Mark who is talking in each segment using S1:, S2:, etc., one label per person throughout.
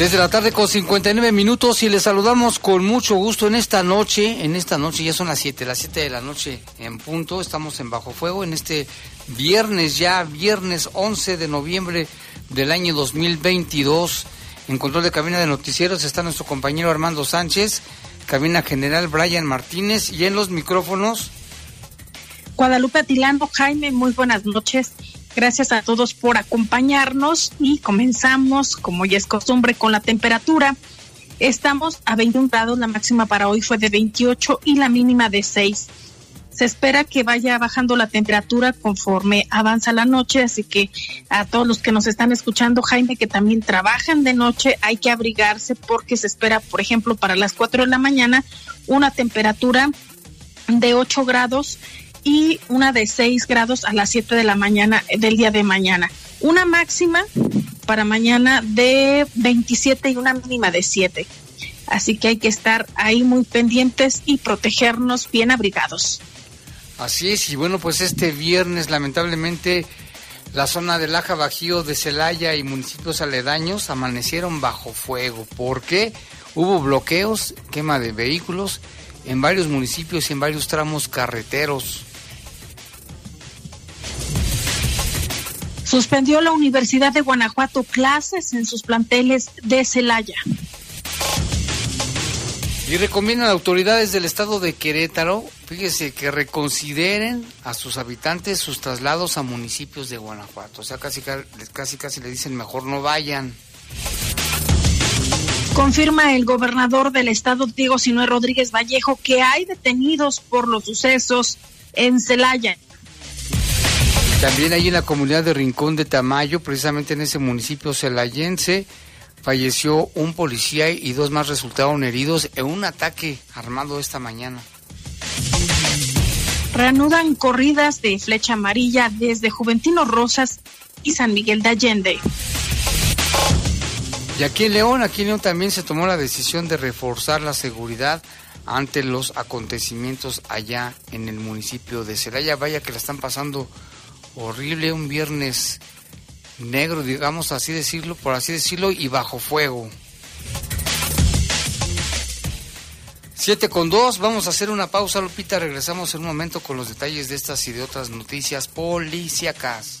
S1: Desde la tarde con 59 minutos y les saludamos con mucho gusto en esta noche, en esta noche ya son las 7, las 7 de la noche en punto, estamos en Bajo Fuego en este viernes ya, viernes 11 de noviembre del año 2022. En control de cabina de noticieros está nuestro compañero Armando Sánchez, cabina general Brian Martínez y en los micrófonos.
S2: Guadalupe Atilano, Jaime, muy buenas noches. Gracias a todos por acompañarnos y comenzamos, como ya es costumbre, con la temperatura. Estamos a 21 grados, la máxima para hoy fue de 28 y la mínima de 6. Se espera que vaya bajando la temperatura conforme avanza la noche, así que a todos los que nos están escuchando, Jaime, que también trabajan de noche, hay que abrigarse porque se espera, por ejemplo, para las 4 de la mañana, una temperatura de 8 grados y una de 6 grados a las 7 de la mañana del día de mañana. Una máxima para mañana de 27 y una mínima de 7. Así que hay que estar ahí muy pendientes y protegernos bien abrigados.
S1: Así es, y bueno, pues este viernes lamentablemente la zona del Aja Bajío de Celaya y municipios aledaños amanecieron bajo fuego. ¿Por qué? Hubo bloqueos, quema de vehículos en varios municipios y en varios tramos carreteros.
S2: Suspendió la Universidad de Guanajuato clases en sus planteles de Celaya.
S1: Y recomiendan a autoridades del estado de Querétaro, fíjese, que reconsideren a sus habitantes sus traslados a municipios de Guanajuato. O sea, casi casi, casi le dicen mejor no vayan.
S2: Confirma el gobernador del estado, Diego Sinue Rodríguez Vallejo, que hay detenidos por los sucesos en Celaya.
S1: También ahí en la comunidad de Rincón de Tamayo, precisamente en ese municipio celayense, falleció un policía y dos más resultaron heridos en un ataque armado esta mañana.
S2: Reanudan corridas de flecha amarilla desde Juventino Rosas y San Miguel de Allende.
S1: Y aquí en León, aquí en León también se tomó la decisión de reforzar la seguridad ante los acontecimientos allá en el municipio de Celaya. Vaya que la están pasando horrible, un viernes negro, digamos así decirlo, por así decirlo, y bajo fuego. Siete con dos, vamos a hacer una pausa, Lupita, regresamos en un momento con los detalles de estas y de otras noticias policíacas.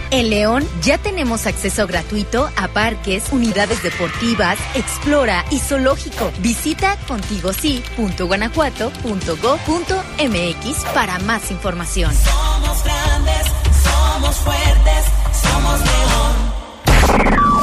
S3: En León ya tenemos acceso gratuito a parques, unidades deportivas, Explora y zoológico. Visita contigosí.guanajuato.go.mx para más información.
S4: Somos grandes, somos fuertes, somos León.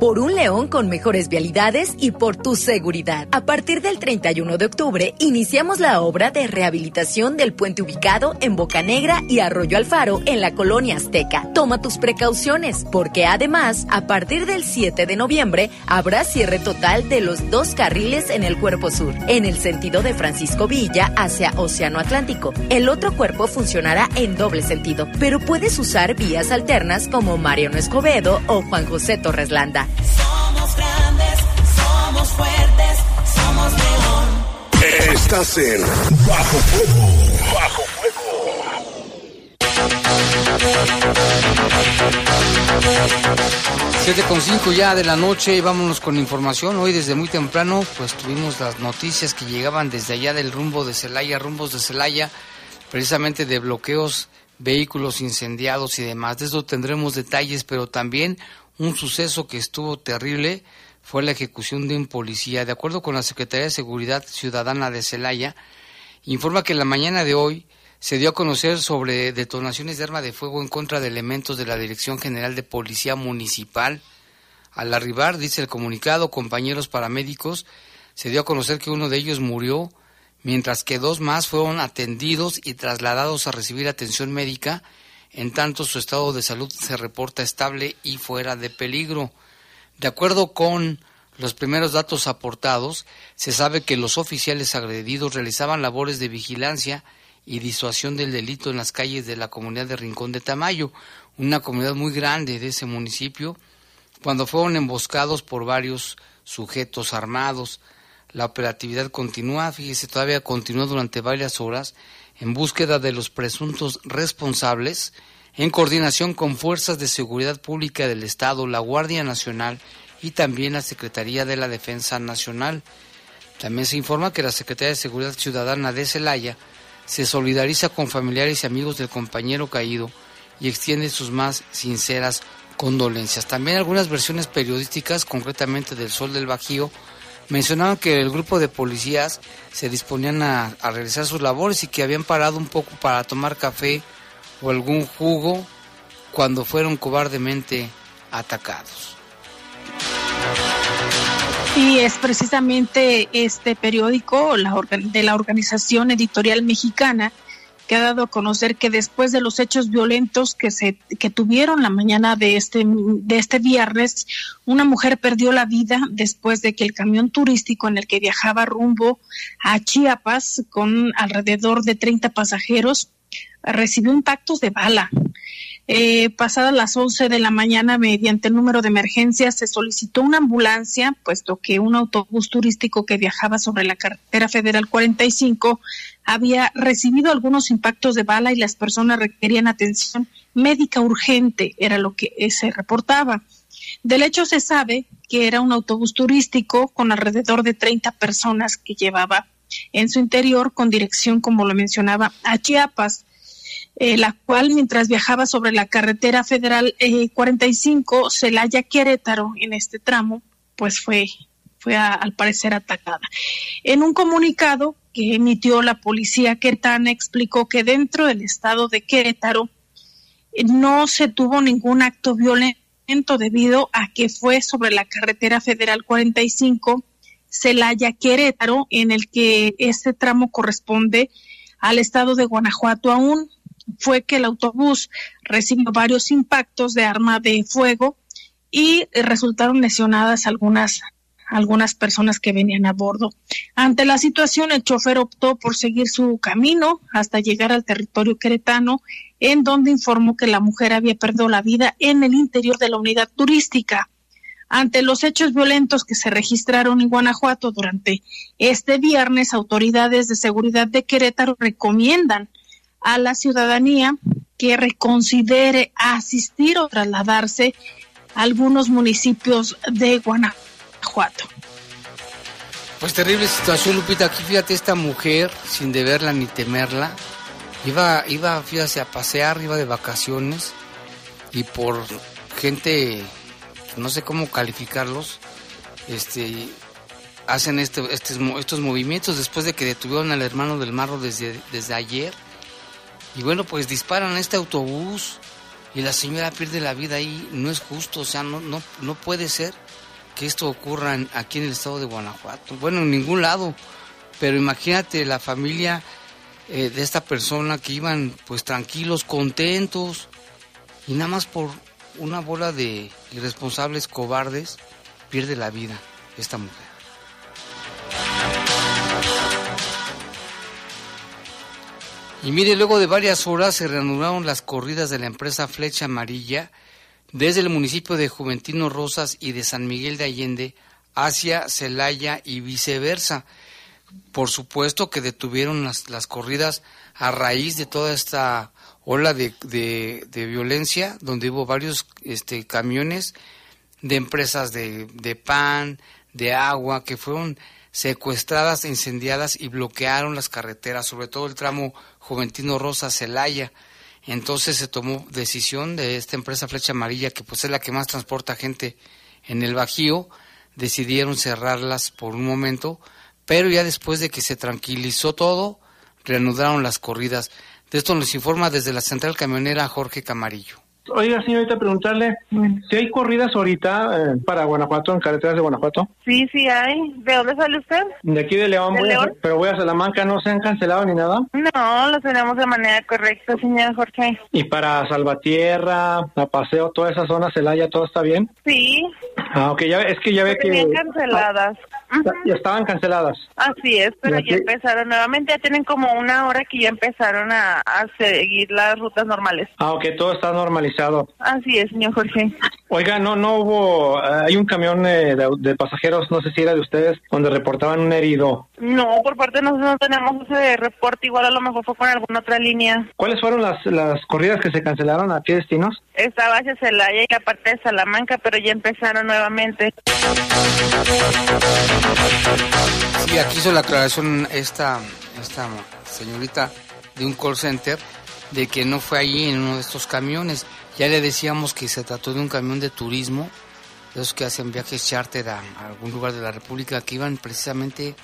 S3: Por un León con mejores vialidades y por tu seguridad. A partir del 31 de octubre, iniciamos la obra de rehabilitación del puente ubicado en Boca Negra y Arroyo Alfaro en la colonia Azteca. Toma tus precauciones, porque además, a partir del 7 de noviembre, habrá cierre total de los dos carriles en el cuerpo sur, en el sentido de Francisco Villa hacia Océano Atlántico. El otro cuerpo funcionará en doble sentido, pero puedes usar vías alternas como Mariano Escobedo o Juan José Torres Landa.
S4: Somos grandes, somos fuertes, somos león.
S5: Estás en Bajo Fuego. Bajo
S1: Siete con cinco ya de la noche y vámonos con información. Hoy desde muy temprano pues tuvimos las noticias que llegaban desde allá del rumbo de Celaya, rumbos de Celaya, precisamente de bloqueos, vehículos incendiados y demás. De eso tendremos detalles, pero también un suceso que estuvo terrible fue la ejecución de un policía. De acuerdo con la Secretaría de Seguridad Ciudadana de Celaya, informa que la mañana de hoy se dio a conocer sobre detonaciones de arma de fuego en contra de elementos de la Dirección General de Policía Municipal. Al arribar, dice el comunicado, compañeros paramédicos, se dio a conocer que uno de ellos murió, mientras que dos más fueron atendidos y trasladados a recibir atención médica, en tanto su estado de salud se reporta estable y fuera de peligro. De acuerdo con los primeros datos aportados, se sabe que los oficiales agredidos realizaban labores de vigilancia y disuasión del delito en las calles de la comunidad de Rincón de Tamayo, una comunidad muy grande de ese municipio, cuando fueron emboscados por varios sujetos armados. La operatividad continúa, fíjese, todavía continuó durante varias horas en búsqueda de los presuntos responsables, en coordinación con fuerzas de seguridad pública del Estado, la Guardia Nacional y también la Secretaría de la Defensa Nacional. También se informa que la Secretaría de Seguridad Ciudadana de Celaya se solidariza con familiares y amigos del compañero caído y extiende sus más sinceras condolencias. También algunas versiones periodísticas, concretamente del Sol del Bajío, mencionaban que el grupo de policías se disponían a, a realizar sus labores y que habían parado un poco para tomar café o algún jugo cuando fueron cobardemente atacados.
S2: Y es precisamente este periódico de la Organización Editorial Mexicana que ha dado a conocer que después de los hechos violentos que se que tuvieron la mañana de este de este viernes, una mujer perdió la vida después de que el camión turístico en el que viajaba rumbo a Chiapas con alrededor de 30 pasajeros recibió impactos de bala. Eh, pasadas las 11 de la mañana, mediante el número de emergencia, se solicitó una ambulancia, puesto que un autobús turístico que viajaba sobre la carretera federal 45 había recibido algunos impactos de bala y las personas requerían atención médica urgente, era lo que eh, se reportaba. Del hecho se sabe que era un autobús turístico con alrededor de 30 personas que llevaba en su interior con dirección, como lo mencionaba, a Chiapas eh, la cual mientras viajaba sobre la carretera federal eh, 45 Celaya Querétaro en este tramo, pues fue fue a- al parecer atacada. En un comunicado que emitió la policía queretana explicó que dentro del estado de Querétaro eh, no se tuvo ningún acto violento debido a que fue sobre la carretera federal 45 Celaya Querétaro en el que este tramo corresponde al estado de Guanajuato aún fue que el autobús recibió varios impactos de arma de fuego y eh, resultaron lesionadas algunas algunas personas que venían a bordo. Ante la situación, el chofer optó por seguir su camino hasta llegar al territorio queretano, en donde informó que la mujer había perdido la vida en el interior de la unidad turística. Ante los hechos violentos que se registraron en Guanajuato durante este viernes, autoridades de seguridad de Querétaro recomiendan a la ciudadanía que reconsidere asistir o trasladarse a algunos municipios de Guanajuato.
S1: Pues terrible situación, Lupita. Aquí fíjate, esta mujer, sin deberla ni temerla, Iba, iba, fíjate, a pasear, iba de vacaciones y por gente, no sé cómo calificarlos, este, hacen este, estos, estos movimientos después de que detuvieron al hermano del Marro desde, desde ayer. Y bueno, pues disparan a este autobús y la señora pierde la vida ahí. No es justo, o sea, no, no, no puede ser que esto ocurra aquí en el estado de Guanajuato. Bueno, en ningún lado. Pero imagínate la familia eh, de esta persona que iban pues tranquilos, contentos, y nada más por una bola de irresponsables cobardes pierde la vida esta mujer. Y mire, luego de varias horas se reanudaron las corridas de la empresa Flecha Amarilla desde el municipio de Juventino Rosas y de San Miguel de Allende hacia Celaya y viceversa. Por supuesto que detuvieron las, las corridas a raíz de toda esta ola de, de- violencia, donde hubo varios este, camiones de empresas de, de pan, de agua, que fueron secuestradas, incendiadas y bloquearon las carreteras, sobre todo el tramo Juventino Rosa Celaya. Entonces se tomó decisión de esta empresa Flecha Amarilla, que pues es la que más transporta gente en el Bajío, decidieron cerrarlas por un momento, pero ya después de que se tranquilizó todo, reanudaron las corridas. De esto nos informa desde la central camionera Jorge Camarillo.
S6: Oiga, señorita, preguntarle si hay corridas ahorita eh, para Guanajuato, en carreteras de Guanajuato.
S7: Sí, sí hay. ¿De dónde sale usted?
S6: De aquí de León,
S7: ¿De
S6: voy a-
S7: León?
S6: pero voy a Salamanca, ¿no se han cancelado ni nada?
S7: No, lo tenemos de manera correcta, señor Jorge.
S6: Y para Salvatierra, a Paseo, toda esa zona, Celaya, ¿todo está bien?
S7: Sí,
S6: Ah, ok, ya, es que ya ve que...
S7: tenían canceladas.
S6: Ya, ya estaban canceladas.
S7: Así es, pero
S6: ¿Y
S7: ya empezaron nuevamente. Ya tienen como una hora que ya empezaron a, a seguir las rutas normales.
S6: Ah, ok, todo está normalizado.
S7: Así es, señor Jorge.
S6: Oiga, no, no hubo... eh, hay un camión eh, de, de pasajeros, no sé si era de ustedes, donde reportaban un herido.
S7: No, por parte de nosotros no tenemos ese reporte. Igual a lo mejor fue con alguna otra línea.
S6: ¿Cuáles fueron las, las corridas que se cancelaron? ¿A qué destinos?
S7: Estaba hacia Celaya y la parte de Salamanca, pero ya empezaron nuevamente.
S1: Sí, aquí hizo la aclaración esta, esta señorita de un call center de que no fue allí en uno de estos camiones. Ya le decíamos que se trató de un camión de turismo, de esos que hacen viajes charter a, a algún lugar de la República, que iban precisamente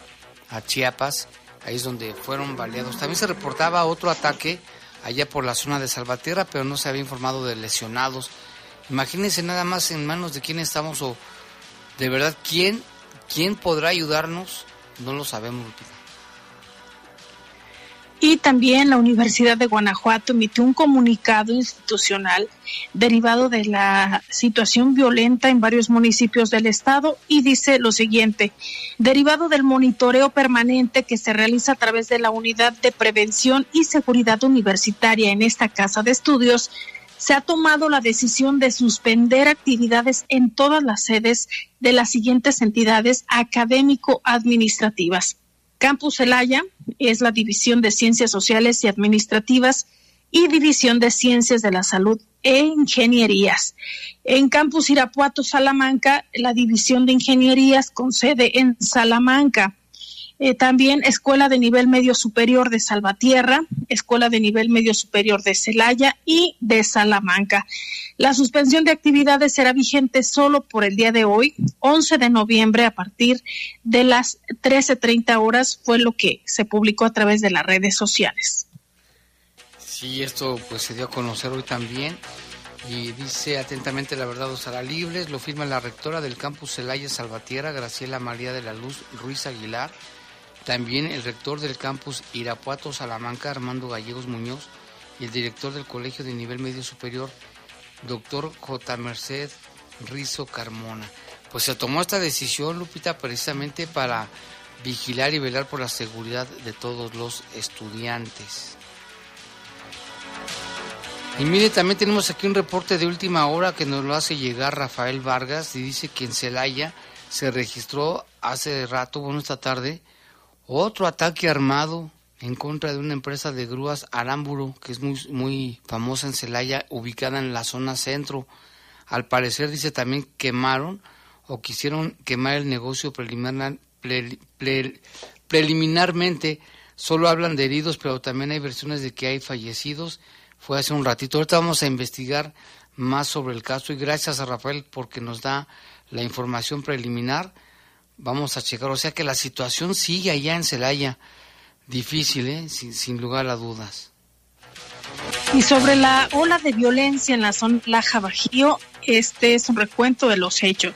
S1: a Chiapas, ahí es donde fueron baleados. También se reportaba otro ataque allá por la zona de Salvatierra, pero no se había informado de lesionados. Imagínense nada más en manos de quién estamos o de verdad quién, quién podrá ayudarnos, no lo sabemos.
S2: Y también la Universidad de Guanajuato emitió un comunicado institucional derivado de la situación violenta en varios municipios del estado y dice lo siguiente, derivado del monitoreo permanente que se realiza a través de la Unidad de Prevención y Seguridad Universitaria en esta casa de estudios, se ha tomado la decisión de suspender actividades en todas las sedes de las siguientes entidades académico-administrativas. Campus Celaya es la División de Ciencias Sociales y Administrativas y División de Ciencias de la Salud e Ingenierías. En Campus Irapuato, Salamanca, la División de Ingenierías con sede en Salamanca. Eh, también Escuela de Nivel Medio Superior de Salvatierra, Escuela de Nivel Medio Superior de Celaya y de Salamanca. La suspensión de actividades será vigente solo por el día de hoy, 11 de noviembre, a partir de las 13.30 horas, fue lo que se publicó a través de las redes sociales.
S1: Sí, esto pues se dio a conocer hoy también y dice atentamente la verdad os hará libres, lo firma la rectora del campus Celaya Salvatierra, Graciela María de la Luz Ruiz Aguilar, también el rector del campus Irapuato Salamanca, Armando Gallegos Muñoz, y el director del Colegio de Nivel Medio Superior, doctor J. Merced Rizo Carmona. Pues se tomó esta decisión, Lupita, precisamente para vigilar y velar por la seguridad de todos los estudiantes. Y mire, también tenemos aquí un reporte de última hora que nos lo hace llegar Rafael Vargas y dice que en Celaya se registró hace rato, bueno, esta tarde, otro ataque armado en contra de una empresa de grúas Aramburo, que es muy, muy famosa en Celaya, ubicada en la zona centro. Al parecer, dice también, quemaron o quisieron quemar el negocio preliminar, preliminarmente solo hablan de heridos, pero también hay versiones de que hay fallecidos. Fue hace un ratito. Ahorita vamos a investigar más sobre el caso y gracias a Rafael porque nos da la información preliminar. Vamos a checar, o sea que la situación sigue allá en Celaya difícil, ¿eh? sin, lugar a dudas.
S2: Y sobre la ola de violencia en la zona Laja Bajío, este es un recuento de los hechos.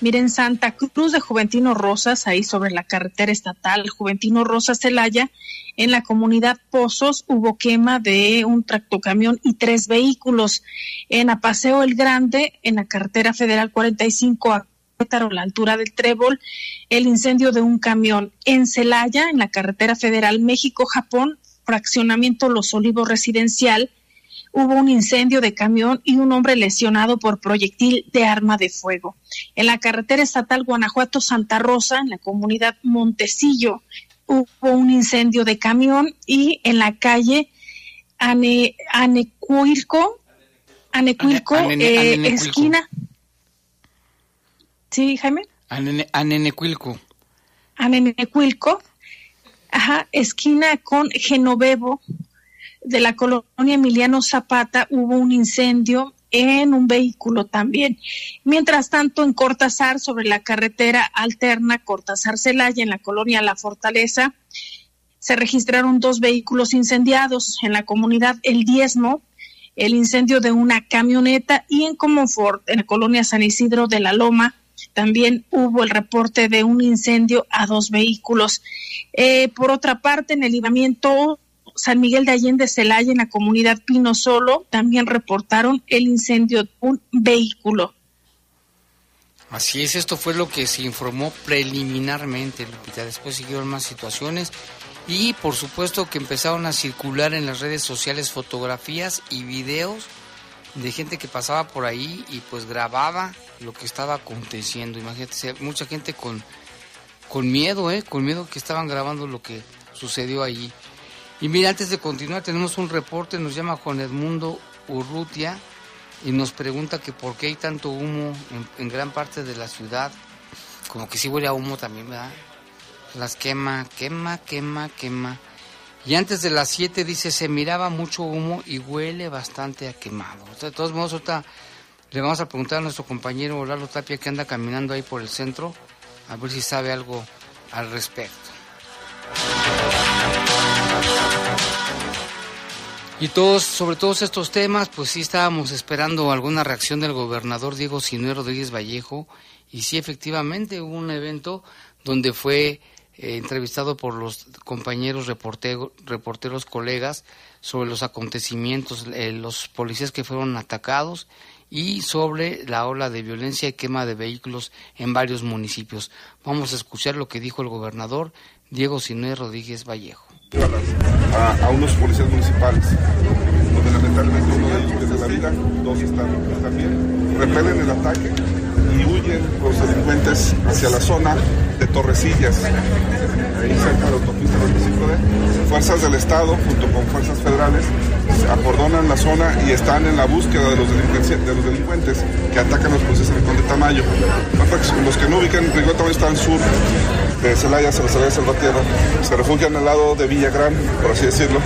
S2: Miren, Santa Cruz de Juventino Rosas, ahí sobre la carretera estatal Juventino Rosas Celaya, en la comunidad Pozos hubo quema de un tractocamión y tres vehículos. En Apaseo el Grande, en la carretera federal 45 a a la altura del Trébol, el incendio de un camión en Celaya, en la carretera federal México-Japón, fraccionamiento Los Olivos Residencial, hubo un incendio de camión y un hombre lesionado por proyectil de arma de fuego. En la carretera estatal Guanajuato-Santa Rosa, en la comunidad Montecillo, hubo un incendio de camión y en la calle Ane, Anecuilco, Anecuilco, eh, esquina. Sí, Jaime.
S1: Anenecuilco.
S2: Anenecuilco, ajá, esquina con Genovevo de la colonia Emiliano Zapata hubo un incendio en un vehículo también. Mientras tanto, en Cortázar, sobre la carretera alterna Cortázar-Celaya, en la colonia La Fortaleza, se registraron dos vehículos incendiados en la comunidad El Diezmo, el incendio de una camioneta y en Comonfort, en la colonia San Isidro de la Loma, también hubo el reporte de un incendio a dos vehículos. Eh, por otra parte, en el libramiento San Miguel de Allende Celaya, en la comunidad Pino Solo, también reportaron el incendio de un vehículo.
S1: Así es, esto fue lo que se informó preliminarmente, Lupita. Después siguieron más situaciones y por supuesto que empezaron a circular en las redes sociales fotografías y videos de gente que pasaba por ahí y pues grababa lo que estaba aconteciendo. Imagínate, mucha gente con, con miedo, ¿eh? Con miedo que estaban grabando lo que sucedió allí. Y mira, antes de continuar, tenemos un reporte, nos llama Juan Edmundo Urrutia y nos pregunta que por qué hay tanto humo en, gran parte de la ciudad. Como que sí huele a humo también, ¿verdad? Las quema, quema, quema, quema. Y antes de las 7 dice, se miraba mucho humo y huele bastante a quemado. De todos modos, ahorita le vamos a preguntar a nuestro compañero Lalo Tapia que anda caminando ahí por el centro, a ver si sabe algo al respecto. Y todos, sobre todos estos temas, pues sí estábamos esperando alguna reacción del gobernador Diego Sinué Rodríguez Vallejo. Y sí, efectivamente, hubo un evento donde fue eh, entrevistado por los compañeros reporteros, colegas sobre los acontecimientos, eh, los policías que fueron atacados y sobre la ola de violencia y quema de vehículos en varios municipios. Vamos a escuchar lo que dijo el gobernador Diego Sinué Rodríguez Vallejo
S8: a, unos policías municipales, donde lamentablemente uno de ellos pierde la vida, dos están, bien, repelen el ataque y huyen los delincuentes hacia la zona de Torrecillas, ahí cerca de la autopista 25D. Fuerzas del Estado, junto con fuerzas federales, acordonan la zona y están en la búsqueda de los, de los delincuentes que atacan los policías en el Conde Tamayo. Los que no ubican, el Tamayo está al sur de Celaya, Celaya Salvatierra, se refugian al lado de Villagrán, por así decirlo,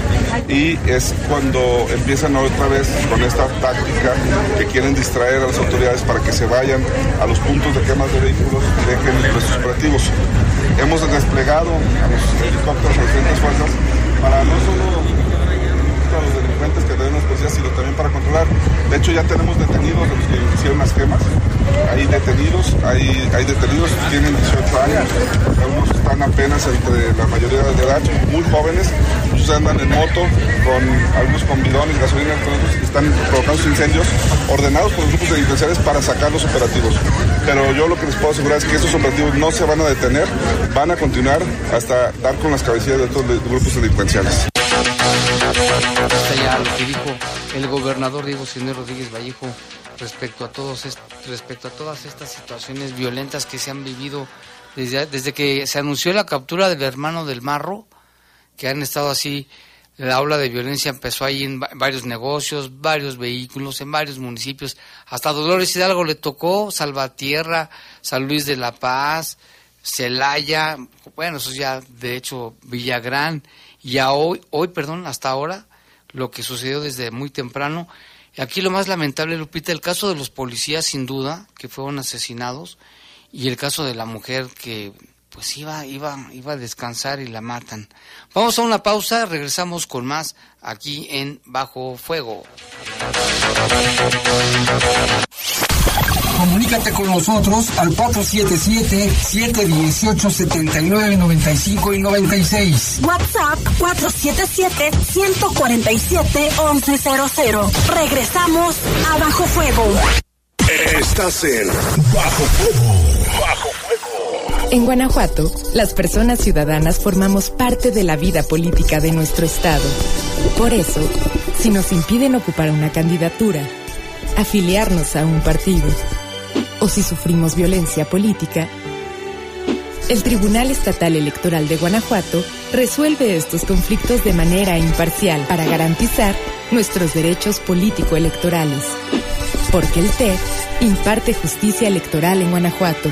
S8: y es cuando empiezan otra vez con esta táctica que quieren distraer a las autoridades para que se vayan a los puntos de quemas de vehículos y dejen los operativos. Hemos desplegado a los helicópteros, a las diferentes fuerzas, para no solo a los delincuentes que las policías, sino también para controlar. De hecho, ya tenemos detenidos los que hicieron las quemas. Hay detenidos, hay, hay detenidos, tienen 18 años, algunos están apenas entre la mayoría de edad, muy jóvenes, muchos andan en moto, con algunos con bidones, gasolina, todos están provocando incendios ordenados por los grupos delincuenciales para sacar los operativos. Pero yo lo que les puedo asegurar es que esos operativos no se van a detener, van a continuar hasta dar con las cabecillas de estos grupos delincuenciales.
S1: Está ya lo que dijo el gobernador Diego Sinero Rodríguez Vallejo respecto a todos respecto a todas estas situaciones violentas que se han vivido desde, desde que se anunció la captura del hermano del Marro, que han estado así, la ola de violencia empezó ahí en varios negocios, varios vehículos, en varios municipios, hasta Dolores Hidalgo le tocó, Salvatierra, San Luis de la Paz, Celaya, bueno, eso ya de hecho Villagrán, y a hoy, hoy, perdón, hasta ahora, lo que sucedió desde muy temprano. Aquí lo más lamentable, Lupita, el caso de los policías, sin duda, que fueron asesinados, y el caso de la mujer que pues iba, iba, iba a descansar y la matan. Vamos a una pausa, regresamos con más aquí en Bajo Fuego.
S9: Comunícate con nosotros al 477-718-7995 y 96.
S10: WhatsApp 477-147-1100. Regresamos a Bajo Fuego.
S5: Estás en Bajo Fuego. Bajo Fuego.
S11: En Guanajuato, las personas ciudadanas formamos parte de la vida política de nuestro estado. Por eso, si nos impiden ocupar una candidatura, afiliarnos a un partido, o si sufrimos violencia política, el Tribunal Estatal Electoral de Guanajuato resuelve estos conflictos de manera imparcial para garantizar nuestros derechos político-electorales. Porque el TED imparte justicia electoral en Guanajuato.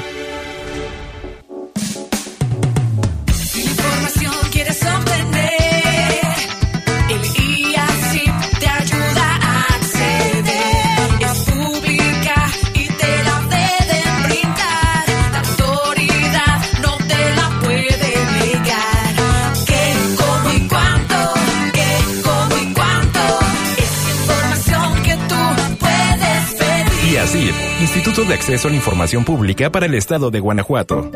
S12: De Acceso a la Información Pública para el Estado de Guanajuato.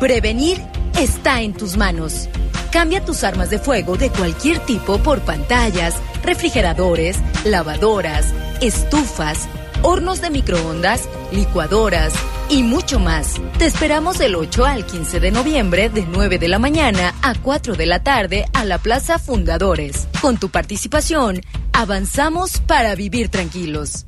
S3: Prevenir está en tus manos. Cambia tus armas de fuego de cualquier tipo por pantallas, refrigeradores, lavadoras, estufas, hornos de microondas, licuadoras y mucho más. Te esperamos del 8 al 15 de noviembre de 9 de la mañana a 4 de la tarde a la Plaza Fundadores. Con tu participación, avanzamos para vivir tranquilos.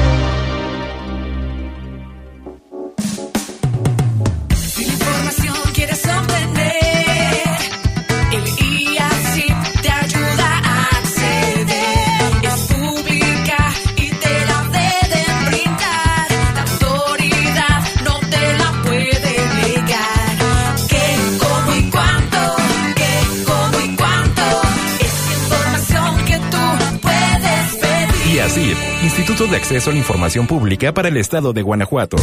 S12: De Acceso a la Información Pública para el Estado de Guanajuato.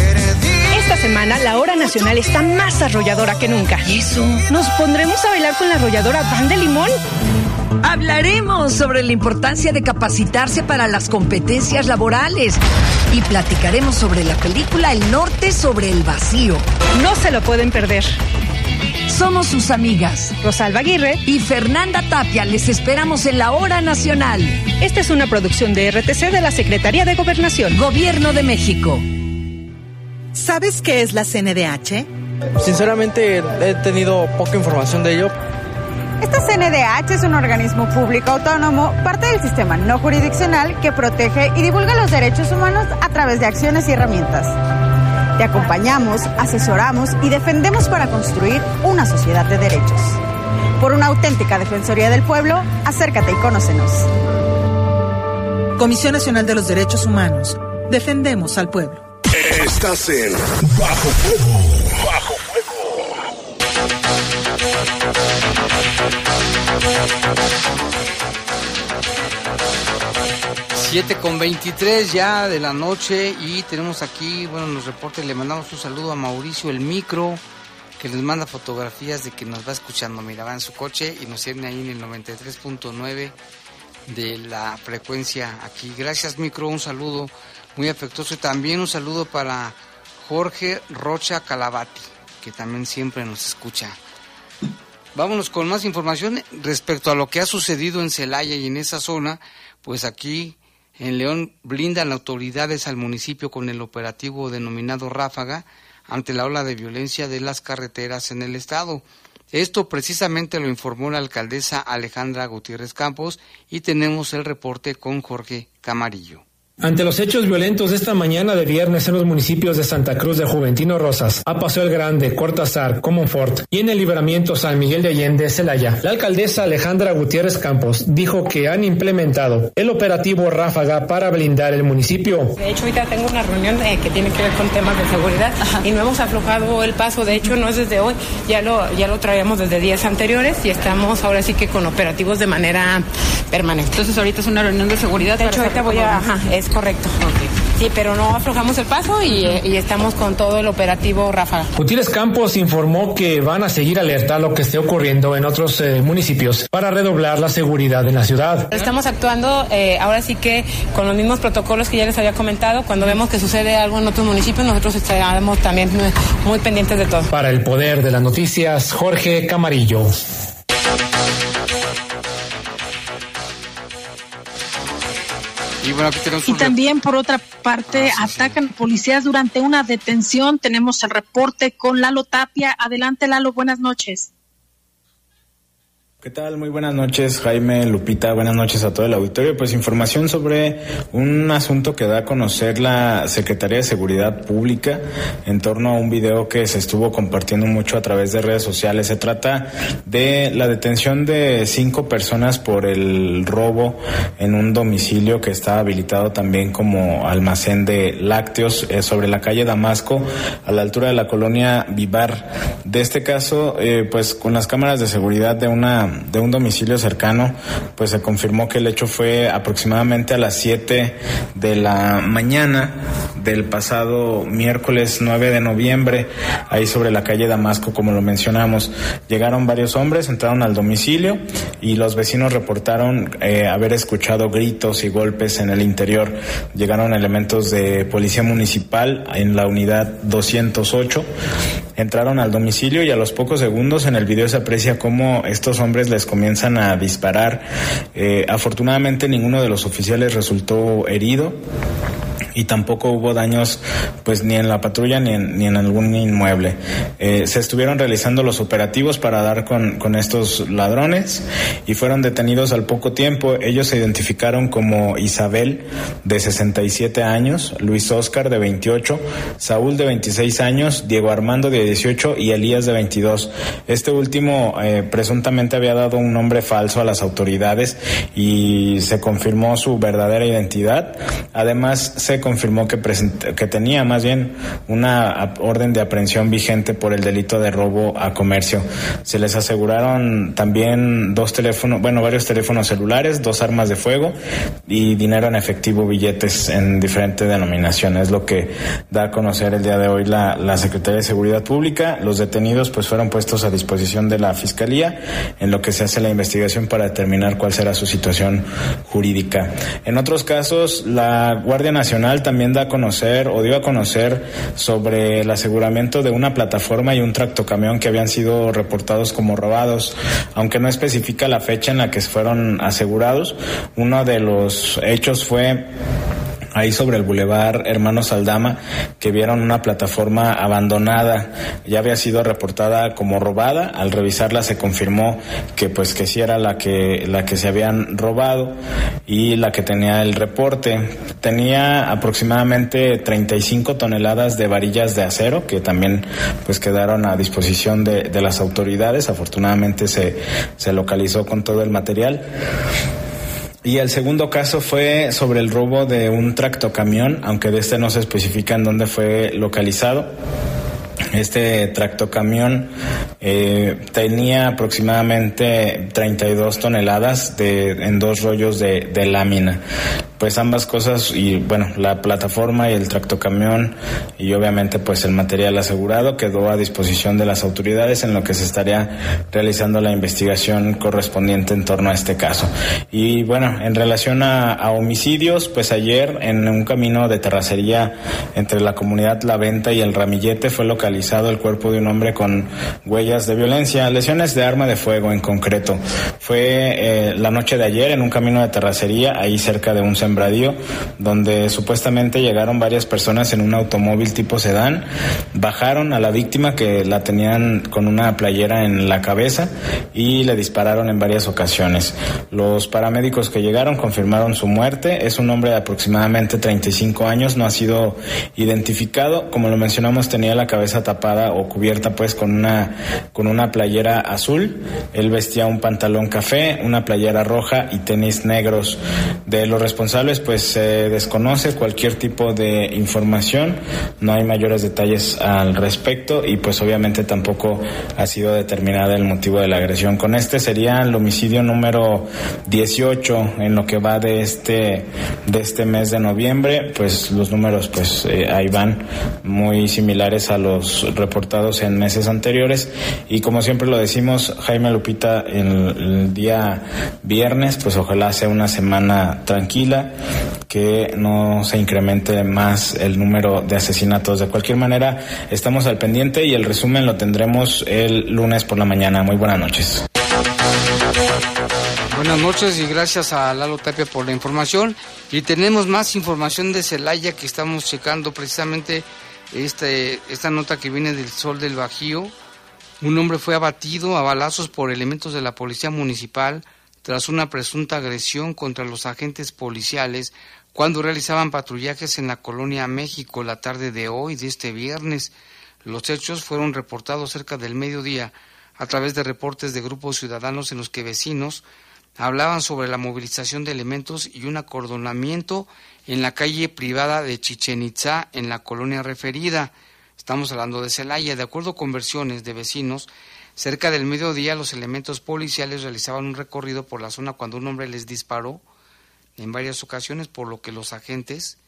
S13: Esta semana la hora nacional está más arrolladora que nunca. ¿Y eso? ¿Nos pondremos a bailar con la arrolladora Pan de Limón?
S14: Hablaremos sobre la importancia de capacitarse para las competencias laborales y platicaremos sobre la película El Norte sobre el vacío.
S13: No se lo pueden perder.
S14: Somos sus amigas
S13: Rosalba Aguirre
S14: y Fernanda Tapia. Les esperamos en la hora nacional.
S13: Esta es una producción de RTC de la Secretaría de Gobernación.
S14: Gobierno de México.
S15: ¿Sabes qué es la CNDH?
S16: Sinceramente he tenido poca información de ello.
S17: Esta CNDH es un organismo público autónomo, parte del sistema no jurisdiccional que protege y divulga los derechos humanos a través de acciones y herramientas. Te acompañamos, asesoramos y defendemos para construir una sociedad de derechos. Por una auténtica Defensoría del Pueblo, acércate y conócenos.
S15: Comisión Nacional de los Derechos Humanos. Defendemos al pueblo.
S5: Estás en Bajo Fuego. Bajo
S1: Siete con 23 ya de la noche y tenemos aquí, bueno, nos reportes, le mandamos un saludo a Mauricio el micro, que les manda fotografías de que nos va escuchando, mira, va en su coche y nos tiene ahí en el 93.9 de la frecuencia aquí. Gracias micro, un saludo muy afectuoso y también un saludo para Jorge Rocha Calabati, que también siempre nos escucha. Vámonos con más información respecto a lo que ha sucedido en Celaya y en esa zona, pues aquí en León blindan autoridades al municipio con el operativo denominado Ráfaga ante la ola de violencia de las carreteras en el estado. Esto precisamente lo informó la alcaldesa Alejandra Gutiérrez Campos y tenemos el reporte con Jorge Camarillo.
S18: Ante los hechos violentos de esta mañana de viernes en los municipios de Santa Cruz de Juventino Rosas, a Paseo el Grande, Cortázar, Comonfort y en el libramiento San Miguel de Allende, Celaya, la alcaldesa Alejandra Gutiérrez Campos dijo que han implementado el operativo Ráfaga para blindar el municipio.
S19: De hecho, ahorita tengo una reunión eh, que tiene que ver con temas de seguridad y no hemos aflojado el paso. De hecho, no es desde hoy, ya lo, ya lo traíamos desde días anteriores y estamos ahora sí que con operativos de manera permanente.
S20: Entonces, ahorita es una reunión de seguridad.
S19: De hecho, ahorita voy a. Ajá, es correcto. Sí, pero no aflojamos el paso y, eh, y estamos con todo el operativo Ráfaga.
S18: Gutiérrez Campos informó que van a seguir alerta a lo que esté ocurriendo en otros eh, municipios para redoblar la seguridad en la ciudad.
S19: Estamos actuando eh, ahora sí que con los mismos protocolos que ya les había comentado. Cuando vemos que sucede algo en otros municipios, nosotros estaremos también muy pendientes de todo.
S18: Para el poder de las noticias, Jorge Camarillo.
S1: Y bueno,
S2: también, por otra parte, atacan policías durante una detención. Tenemos el reporte con Lalo Tapia. Adelante, Lalo, buenas noches.
S21: ¿Qué tal? Muy buenas noches, Jaime, Lupita, buenas noches a todo el auditorio. Pues información sobre un asunto que da a conocer la Secretaría de Seguridad Pública en torno a un video que se estuvo compartiendo mucho a través de redes sociales. Se trata de la detención de cinco personas por el robo en un domicilio que está habilitado también como almacén de lácteos eh, sobre la calle Damasco a la altura de la colonia Vivar. De este caso, eh, pues con las cámaras de seguridad de una de un domicilio cercano, pues se confirmó que el hecho fue aproximadamente a las 7 de la mañana del pasado miércoles 9 de noviembre, ahí sobre la calle Damasco, como lo mencionamos. Llegaron varios hombres, entraron al domicilio y los vecinos reportaron eh, haber escuchado gritos y golpes en el interior. Llegaron elementos de policía municipal en la unidad 208, entraron al domicilio y a los pocos segundos en el video se aprecia cómo estos hombres les comienzan a disparar. Eh, afortunadamente ninguno de los oficiales resultó herido y tampoco hubo daños pues ni en la patrulla ni en, ni en algún inmueble. Eh, se estuvieron realizando los operativos para dar con, con estos ladrones y fueron detenidos al poco tiempo. Ellos se identificaron como Isabel de 67 años, Luis Oscar de 28, Saúl de 26 años, Diego Armando de 18 y Elías de 22. Este último eh, presuntamente había dado un nombre falso a las autoridades y se confirmó su verdadera identidad. Además se confirmó que, present- que tenía más bien una orden de aprehensión vigente por el delito de robo a comercio. Se les aseguraron también dos teléfonos, bueno, varios teléfonos celulares, dos armas de fuego y dinero en efectivo, billetes en diferentes denominaciones, lo que da a conocer el día de hoy la, la Secretaría de Seguridad Pública. Los detenidos pues fueron puestos a disposición de la Fiscalía en lo que se hace la investigación para determinar cuál será su situación jurídica. En otros casos, la Guardia Nacional también da a conocer o dio a conocer sobre el aseguramiento de una plataforma y un tractocamión que habían sido reportados como robados, aunque no especifica la fecha en la que fueron asegurados. Uno de los hechos fue ahí sobre el bulevar Hermanos Aldama que vieron una plataforma abandonada. Ya había sido reportada como robada. Al revisarla se confirmó que pues que sí era la que la que se habían robado y la que tenía el reporte. Tenía aproximadamente 35 toneladas de varillas de acero que también pues quedaron a disposición de, de las autoridades. Afortunadamente se, se localizó con todo el material y el segundo caso fue sobre el robo de un tractocamión, aunque de este no se especifica en dónde fue localizado. Este tractocamión eh, tenía aproximadamente 32 toneladas de, en dos rollos de, lámina. Pues ambas cosas y bueno, la plataforma y el tractocamión y obviamente pues el material asegurado quedó a disposición de las autoridades en lo que se estaría realizando la investigación correspondiente en torno a este caso. Y bueno, en relación a, a homicidios, pues ayer en un camino de terracería entre la comunidad La Venta y el Ramillete fue localizado el cuerpo de un hombre con huellas de violencia, lesiones de arma de fuego en concreto. Fue eh, la noche de ayer en un camino de terracería, ahí cerca de un Sembradío, donde supuestamente llegaron varias personas en un automóvil tipo sedán, bajaron a la víctima que la tenían con una playera en la cabeza y le dispararon en varias ocasiones. Los paramédicos que llegaron confirmaron su muerte. Es un hombre de aproximadamente 35 años, no ha sido identificado. Como lo mencionamos, tenía la cabeza tapada o cubierta pues con una, con una playera azul. Él vestía un pantalón café, una playera roja y tenis negros. De los responsables pues se desconoce cualquier tipo de información. No hay mayores detalles al respecto y pues obviamente tampoco ha sido determinada el motivo de la agresión. Con este sería el homicidio número 18 en lo que va de este de este mes de noviembre, pues los números pues eh, ahí van muy similares a los reportados en meses anteriores y como siempre lo decimos Jaime Lupita el, el día viernes pues ojalá sea una semana tranquila que no se incremente más el número de asesinatos. De cualquier manera, estamos al pendiente y el resumen lo tendremos el lunes por la mañana. Muy buenas noches.
S1: Buenas noches y gracias a Lalo Tapia por la información. Y tenemos más información de Celaya que estamos checando precisamente este, esta nota que viene del Sol del Bajío. Un hombre fue abatido a balazos por elementos de la Policía Municipal tras una presunta agresión contra los agentes policiales cuando realizaban patrullajes en la colonia México la tarde de hoy, de este viernes. Los hechos fueron reportados cerca del mediodía a través de reportes de grupos ciudadanos en los que vecinos hablaban sobre la movilización de elementos y un acordonamiento en la calle privada de Chichen Itzá, en la colonia referida. Estamos hablando de Celaya. De acuerdo con versiones de vecinos, cerca del mediodía los elementos policiales realizaban un recorrido por la zona cuando un hombre les disparó en varias ocasiones, por lo que los agentes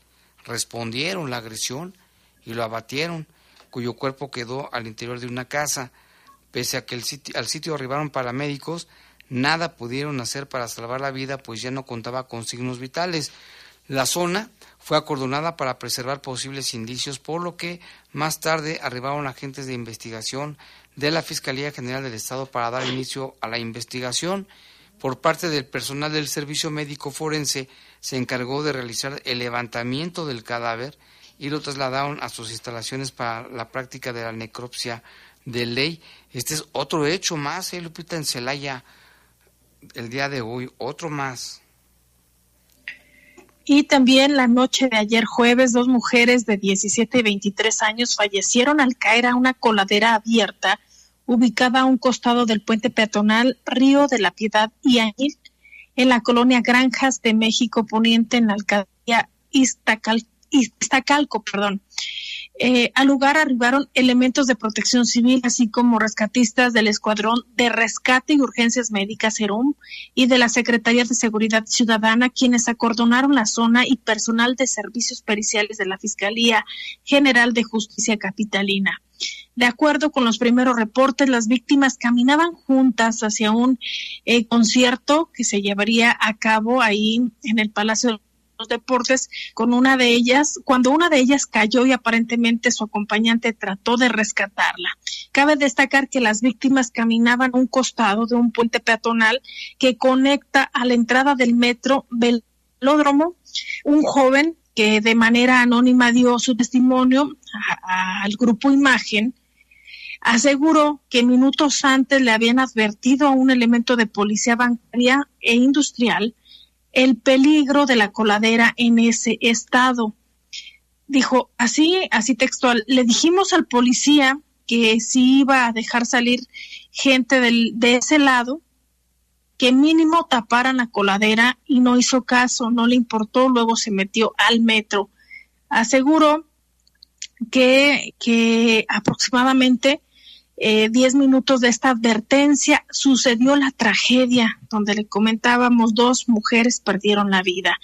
S1: respondieron la agresión y lo abatieron, cuyo cuerpo quedó al interior de una casa. Pese a que el sitio, al sitio arribaron paramédicos, nada pudieron hacer para salvar la vida, pues ya no contaba con signos vitales. La zona fue acordonada para preservar posibles indicios, por lo que más tarde arribaron agentes de investigación de la Fiscalía General del Estado para dar inicio a la investigación. Por parte del personal del Servicio Médico Forense se encargó de realizar el levantamiento del cadáver y lo trasladaron a sus instalaciones para la práctica de la necropsia de ley. Este es otro hecho más, eh, Lupita, en Celaya, el día de hoy, otro más.
S2: Y también la noche de ayer jueves, dos mujeres de 17 y 23 años fallecieron al caer a una coladera abierta ubicada a un costado del puente peatonal Río de la Piedad y Añil, en la colonia Granjas de México Poniente, en la alcaldía Iztacal, Iztacalco. Perdón. Eh, al lugar arribaron elementos de protección civil, así como rescatistas del Escuadrón de Rescate y Urgencias Médicas SERUM y de la Secretaría de Seguridad Ciudadana, quienes acordonaron la zona y personal de servicios periciales de la Fiscalía General de Justicia Capitalina. De acuerdo con los primeros reportes, las víctimas caminaban juntas hacia un eh, concierto que se llevaría a cabo ahí en el Palacio los deportes con una de ellas, cuando una de ellas cayó y aparentemente su acompañante trató de rescatarla. Cabe destacar que las víctimas caminaban a un costado de un puente peatonal que conecta a la entrada del metro Velódromo. Un joven que de manera anónima dio su testimonio al grupo Imagen aseguró que minutos antes le habían advertido a un elemento de policía bancaria e industrial el peligro de la coladera en ese estado. Dijo así, así textual, le dijimos al policía que si iba a dejar salir gente del, de ese lado, que mínimo taparan la coladera y no hizo caso, no le importó, luego se metió al metro. Aseguró que, que aproximadamente eh, diez minutos de esta advertencia sucedió la tragedia donde le comentábamos dos mujeres perdieron la vida.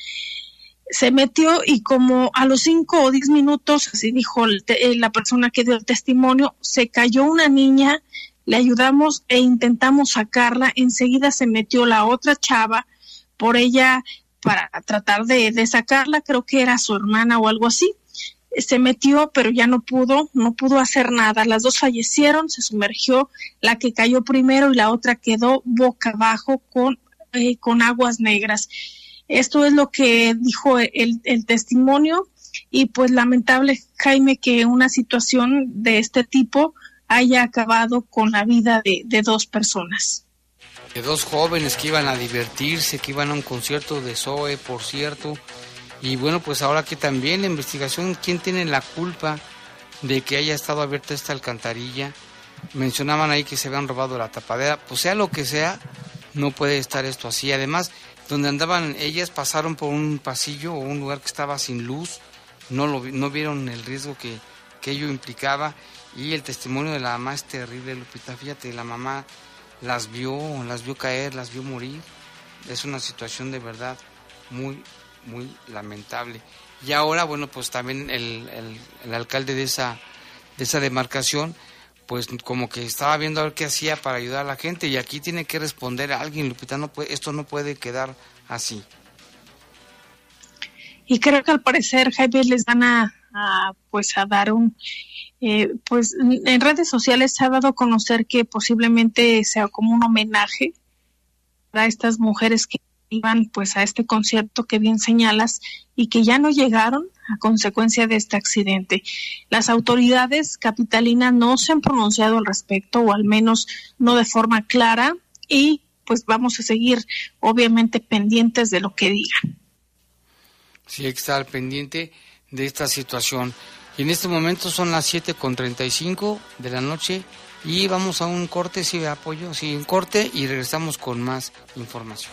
S2: Se metió y como a los cinco o diez minutos, así dijo el, la persona que dio el testimonio, se cayó una niña, le ayudamos e intentamos sacarla, enseguida se metió la otra chava por ella para tratar de sacarla, creo que era su hermana o algo así se metió, pero ya no pudo, no pudo hacer nada. Las dos fallecieron, se sumergió, la que cayó primero y la otra quedó boca abajo con, eh, con aguas negras. Esto es lo que dijo el, el testimonio y pues lamentable, Jaime, que una situación de este tipo haya acabado con la vida de, de dos personas.
S1: De dos jóvenes que iban a divertirse, que iban a un concierto de Zoe, por cierto. Y bueno, pues ahora que también la investigación, ¿quién tiene la culpa de que haya estado abierta esta alcantarilla? Mencionaban ahí que se habían robado la tapadera. Pues sea lo que sea, no puede estar esto así. Además, donde andaban ellas pasaron por un pasillo o un lugar que estaba sin luz, no, lo, no vieron el riesgo que, que ello implicaba y el testimonio de la mamá es terrible, Lupita. Fíjate, la mamá las vio, las vio caer, las vio morir. Es una situación de verdad muy, muy lamentable. Y ahora, bueno, pues también el, el- alcalde de esa, de esa demarcación, pues como que estaba viendo a ver qué hacía para ayudar a la gente y aquí tiene que responder a alguien, Lupita, no puede, esto no puede quedar así.
S2: y creo que al parecer Jaime les van a, a, pues a dar un eh, pues en redes sociales se ha dado a conocer que posiblemente sea como un homenaje para estas mujeres que iban pues a este concierto que bien señalas y que ya no llegaron a consecuencia de este accidente. Las autoridades capitalinas no se han pronunciado al respecto o al menos no de forma clara y pues vamos a seguir obviamente pendientes de lo que digan.
S1: Sí, hay que estar pendiente de esta situación. Y en este momento son las 7.35 de la noche y vamos a un corte, sí, de apoyo, sí, un corte y regresamos con más información.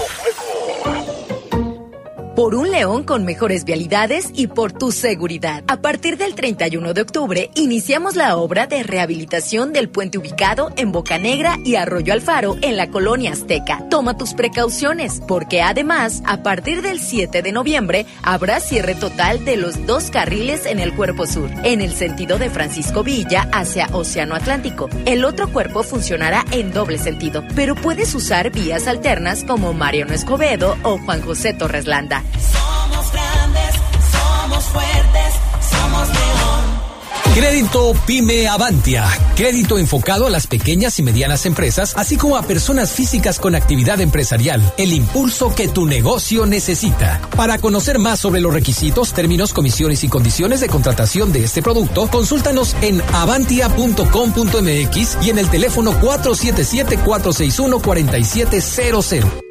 S3: Por un León con mejores vialidades y por tu seguridad. A partir del 31 de octubre iniciamos la obra de rehabilitación del puente ubicado en Bocanegra y Arroyo Alfaro en la colonia Azteca. Toma tus precauciones porque además a partir del 7 de noviembre habrá cierre total de los dos carriles en el cuerpo sur, en el sentido de Francisco Villa hacia Océano Atlántico. El otro cuerpo funcionará en doble sentido, pero puedes usar vías alternas como Mariano Escobedo o Juan José Torres Landa.
S4: Somos grandes, somos fuertes, somos león.
S22: Crédito Pyme Avantia. Crédito enfocado a las pequeñas y medianas empresas, así como a personas físicas con actividad empresarial. El impulso que tu negocio necesita. Para conocer más sobre los requisitos, términos, comisiones y condiciones de contratación de este producto, consúltanos en avantia.com.mx y en el teléfono 477-461-4700.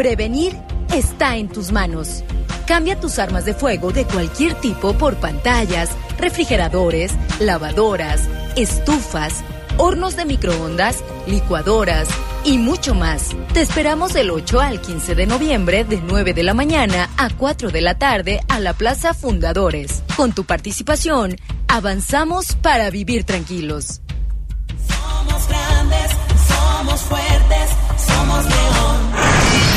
S3: Prevenir está en tus manos. Cambia tus armas de fuego de cualquier tipo por pantallas, refrigeradores, lavadoras, estufas, hornos de microondas, licuadoras, y mucho más. Te esperamos del 8 al 15 de noviembre de 9 de la mañana a 4 de la tarde a la Plaza Fundadores. Con tu participación, avanzamos para vivir tranquilos.
S4: Somos grandes, somos fuertes, somos león.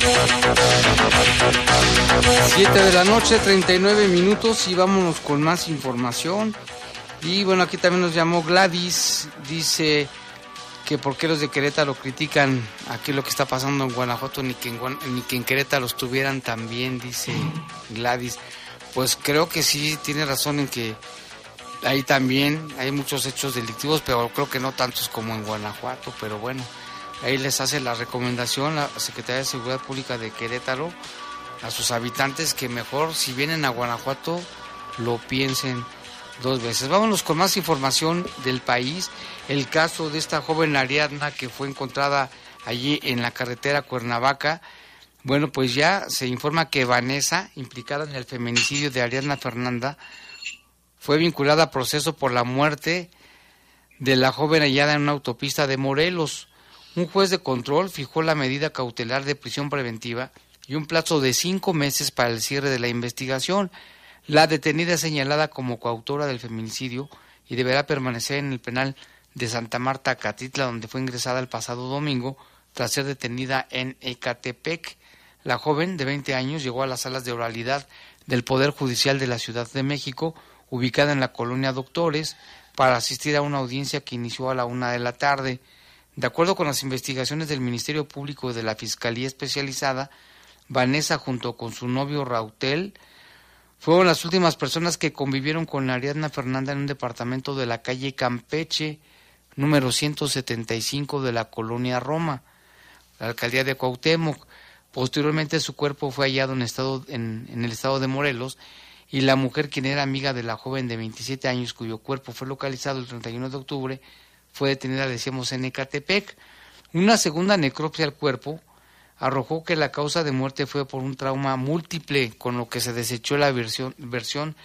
S5: Bajo
S1: Siete de la noche, 39 minutos y vámonos con más información. Y bueno, aquí también nos llamó Gladys, dice que por qué los de Querétaro critican aquí lo que está pasando en Guanajuato, ni que en, ni que en Querétaro estuvieran también, dice Gladys. Pues creo que sí, tiene razón en que ahí también hay muchos hechos delictivos, pero creo que no tantos como en Guanajuato, pero bueno, ahí les hace la recomendación la Secretaría de Seguridad Pública de Querétaro a sus habitantes que mejor si vienen a Guanajuato lo piensen dos veces. Vámonos con más información del país. El caso de esta joven Ariadna que fue encontrada allí en la carretera Cuernavaca. Bueno, pues ya se informa que Vanessa, implicada en el feminicidio de Ariadna Fernanda, fue vinculada a proceso por la muerte de la joven hallada en una autopista de Morelos. Un juez de control fijó la medida cautelar de prisión preventiva y un plazo de cinco meses para el cierre de la investigación. La detenida es señalada como coautora del feminicidio y deberá permanecer en el penal de Santa Marta, Catitla, donde fue ingresada el pasado domingo tras ser detenida en Ecatepec. La joven de 20 años llegó a las salas de oralidad del Poder Judicial de la Ciudad de México, ubicada en la colonia Doctores, para asistir a una audiencia que inició a la una de la tarde. De acuerdo con las investigaciones del Ministerio Público y de la Fiscalía Especializada, Vanessa junto con su novio Rautel fueron las últimas personas que convivieron con Ariadna Fernanda en un departamento de la calle Campeche, número 175 de la colonia Roma, la alcaldía de Cuauhtémoc. Posteriormente su cuerpo fue hallado en, estado, en, el estado de Morelos y la mujer, quien era amiga de la joven de 27 años cuyo cuerpo fue localizado el 31 de octubre, fue detenida, decíamos, en Ecatepec. Una segunda necropsia al cuerpo arrojó que la causa de muerte fue por un trauma múltiple, con lo que se desechó la versión, versión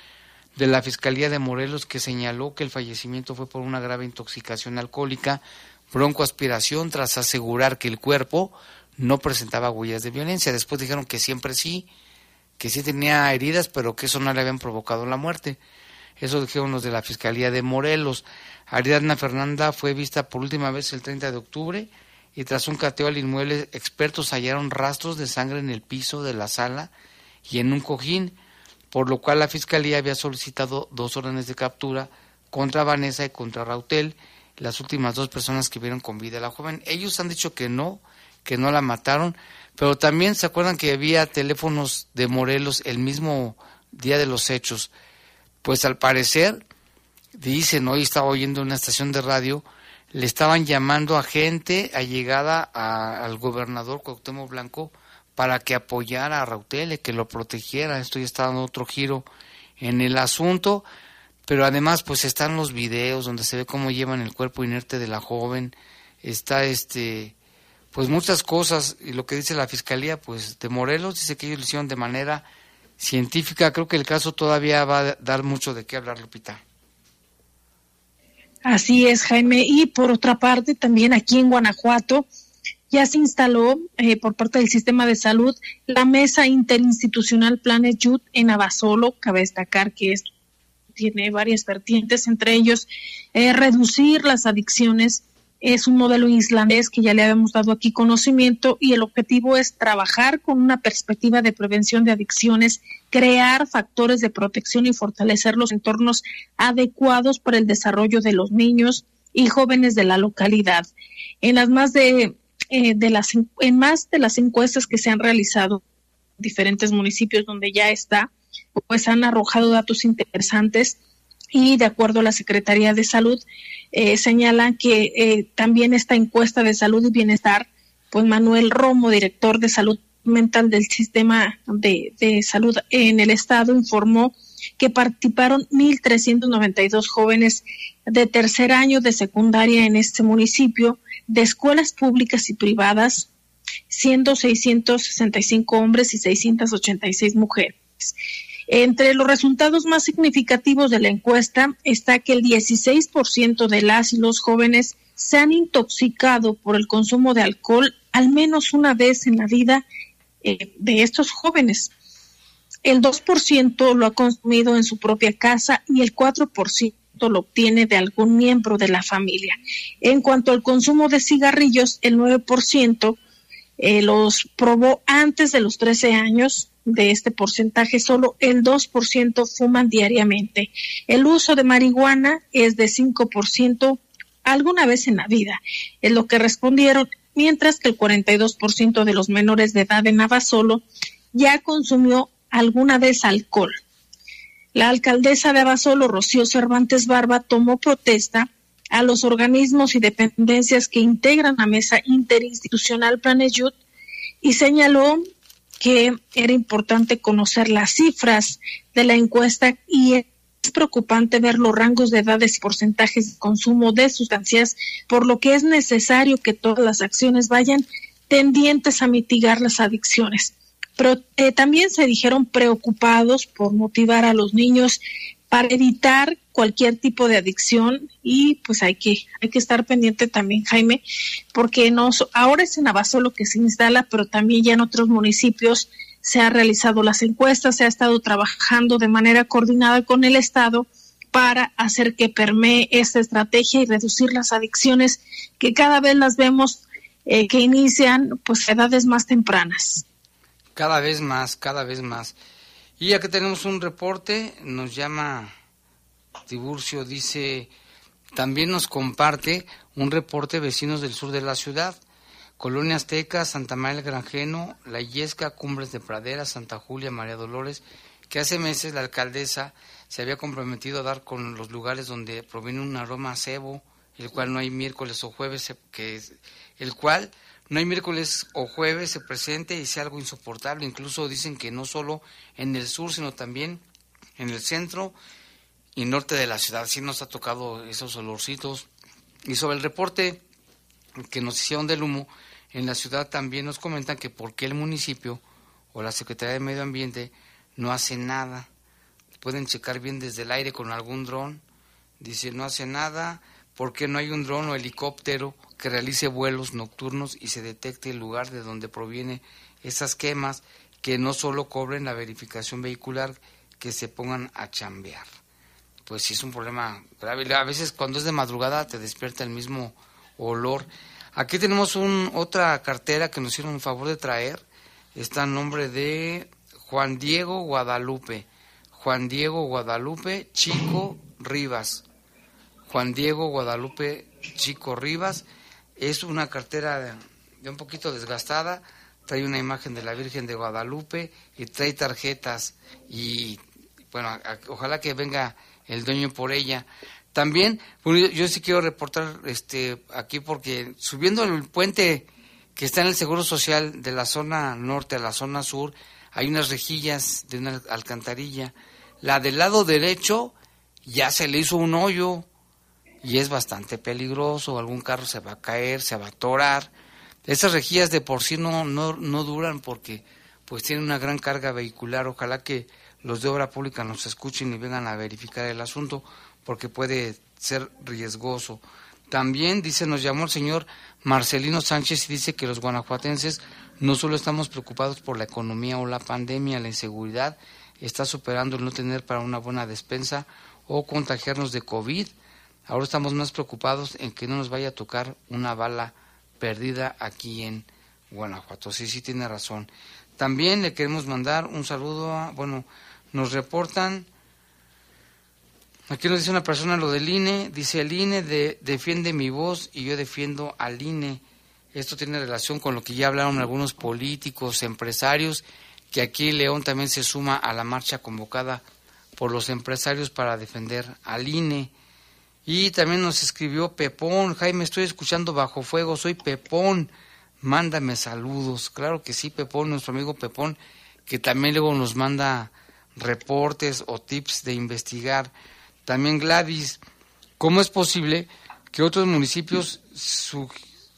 S1: de la Fiscalía de Morelos que señaló que el fallecimiento fue por una grave intoxicación alcohólica, broncoaspiración, tras asegurar que el cuerpo no presentaba huellas de violencia. Después dijeron que siempre sí, que sí tenía heridas, pero que eso no le habían provocado la muerte. Eso dijeron los de la Fiscalía de Morelos. Ariadna Fernanda fue vista por última vez el 30 de octubre y tras un cateo al inmueble, expertos hallaron rastros de sangre en el piso de la sala y en un cojín, por lo cual la Fiscalía había solicitado dos órdenes de captura contra Vanessa y contra Rautel, las últimas dos personas que vieron con vida a la joven. Ellos han dicho que no, que no la mataron, pero también se acuerdan que había teléfonos de Morelos el mismo día de los hechos. Pues al parecer, dicen, hoy estaba oyendo en una estación de radio, le estaban llamando a gente allegada a- al gobernador Cuauhtémoc Blanco para que apoyara a Rautele, que lo protegiera. Esto ya está dando otro giro en el asunto, pero además pues están los videos donde se ve cómo llevan el cuerpo inerte de la joven, está este pues muchas cosas. Y lo que dice la fiscalía pues de Morelos dice que ellos lo hicieron de manera científica, creo que el caso todavía va a dar mucho de qué hablar, Lupita.
S2: Así es, Jaime. Y por otra parte, también aquí en Guanajuato ya se instaló eh, por parte del sistema de salud la mesa interinstitucional Planet Youth en Abasolo. Cabe destacar que esto tiene varias vertientes, entre ellos eh, reducir las adicciones. Es un modelo islandés que ya le habíamos dado aquí conocimiento y el objetivo es trabajar con una perspectiva de prevención de adicciones, crear factores de protección y fortalecer los entornos adecuados para el desarrollo de los niños y jóvenes de la localidad. En más de, eh, de las en más de las encuestas que se han realizado en diferentes municipios donde ya está, pues han arrojado datos interesantes y de acuerdo a la Secretaría de Salud eh, señalan que eh, también esta encuesta de salud y bienestar, pues Manuel Romo, director de salud mental del sistema de, de salud en el estado informó que participaron 1.392 jóvenes de tercer año de secundaria en este municipio, de escuelas públicas y privadas, siendo 665 hombres y 686 mujeres. Entre los resultados más significativos de la encuesta está que el 16% de las y los jóvenes se han intoxicado por el consumo de alcohol al menos una vez en la vida eh, de estos jóvenes. El 2% lo ha consumido en su propia casa y el 4% lo obtiene de algún miembro de la familia. En cuanto al consumo de cigarrillos, el 9% eh, los probó antes de los 13 años. De este porcentaje, solo el 2% fuman diariamente. El uso de marihuana es de 5% alguna vez en la vida, es lo que respondieron, mientras que el 42% de los menores de edad en Abasolo ya consumió alguna vez alcohol. La alcaldesa de Abasolo, Rocío Cervantes Barba, tomó protesta a los organismos y dependencias que integran la mesa interinstitucional Planeyut y señaló que era importante conocer las cifras de la encuesta y es preocupante ver los rangos de edades y porcentajes de consumo de sustancias, por lo que es necesario que todas las acciones vayan tendientes a mitigar las adicciones. Pero eh, también se dijeron preocupados por motivar a los niños para evitar cualquier tipo de adicción y pues hay que hay que estar pendiente también Jaime porque nos ahora es en Abasolo que se instala pero también ya en otros municipios se ha realizado las encuestas se ha estado trabajando de manera coordinada con el estado para hacer que permee esta estrategia y reducir las adicciones que cada vez las vemos eh, que inician pues a edades más tempranas.
S1: Cada vez más cada vez más. Y ya que tenemos un reporte nos llama Tiburcio dice, también nos comparte un reporte vecinos del sur de la ciudad. Colonia Azteca, Santa María del Granjeno, La Yesca, Cumbres de Pradera, Santa Julia, María Dolores, que hace meses la alcaldesa se había comprometido a dar con los lugares donde proviene un aroma a cebo, el cual no hay miércoles o jueves, que el cual no hay miércoles o jueves se presente y sea algo insoportable. Incluso dicen que no solo en el sur, sino también en el centro y norte de la ciudad. Sí nos ha tocado esos olorcitos. Y sobre el reporte que nos hicieron del humo, en la ciudad también nos comentan que por qué el municipio o la Secretaría de Medio Ambiente no hace nada. Pueden checar bien desde el aire con algún dron. Dice, no hace nada. ¿Por qué no hay un dron o helicóptero que realice vuelos nocturnos y se detecte el lugar de donde proviene esas quemas que no solo cobren la verificación vehicular, que se pongan a chambear? Pues sí es un problema grave. A veces cuando es de madrugada te despierta el mismo olor. Aquí tenemos un, otra cartera que nos hicieron un favor de traer. Está en nombre de Juan Diego Guadalupe. Juan Diego Guadalupe Chico Rivas. Juan Diego Guadalupe Chico Rivas. Es una cartera de, un poquito desgastada. Trae una imagen de la Virgen de Guadalupe y trae tarjetas. Y bueno, ojalá que venga el dueño por ella. También, yo sí quiero reportar este aquí porque subiendo el puente que está en el Seguro Social de la zona norte a la zona sur, hay unas rejillas de una alcantarilla. La del lado derecho ya se le hizo un hoyo y es bastante peligroso, algún carro se va a caer, se va a atorar. Esas rejillas de por sí no, no, no duran porque pues tienen una gran carga vehicular. Ojalá que los de obra pública nos escuchen y vengan a verificar el asunto porque puede ser riesgoso. También dice, nos llamó el señor Marcelino Sánchez y dice que los guanajuatenses no solo estamos preocupados por la economía o la pandemia, la inseguridad está superando el no tener para una buena despensa o contagiarnos de COVID. Ahora estamos más preocupados en que no nos vaya a tocar una bala perdida aquí en Guanajuato. Sí, sí tiene razón. También le queremos mandar un saludo a, bueno, nos reportan, aquí nos dice una persona lo del INE, dice el INE defiende mi voz y yo defiendo al INE. Esto tiene relación con lo que ya hablaron algunos políticos, empresarios, que aquí León también se suma a la marcha convocada por los empresarios para defender al INE. Y también nos escribió Pepón, Jaime, estoy escuchando bajo fuego, soy Pepón, mándame saludos. Claro que sí, Pepón, nuestro amigo Pepón, que también luego nos manda reportes o tips de investigar. También Gladys, ¿cómo es posible que otros municipios su-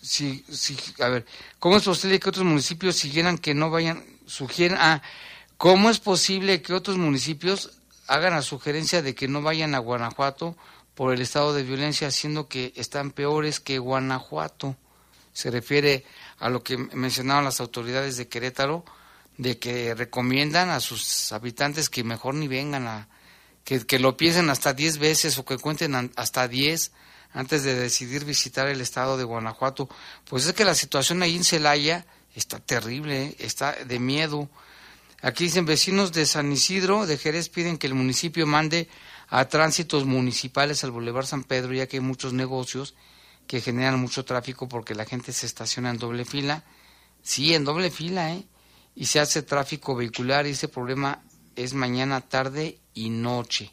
S1: si, si- a ver, ¿cómo es posible que otros municipios siguieran que no vayan, sugieran, ah, ¿cómo es posible que otros municipios hagan la sugerencia de que no vayan a Guanajuato por el estado de violencia, siendo que están peores que Guanajuato? Se refiere a lo que mencionaban las autoridades de Querétaro, de que recomiendan a sus habitantes que mejor ni vengan a, que, que lo piensen hasta 10 veces o que cuenten hasta 10 antes de decidir visitar el estado de Guanajuato. Pues es que la situación ahí en Celaya está terrible, ¿eh? está de miedo. Aquí dicen vecinos de San Isidro, de Jerez, piden que el municipio mande a tránsitos municipales al Boulevard San Pedro, ya que hay muchos negocios que generan mucho tráfico porque la gente se estaciona en doble fila. Sí, en doble fila, ¿eh? Y se hace tráfico vehicular y ese problema es mañana, tarde y noche.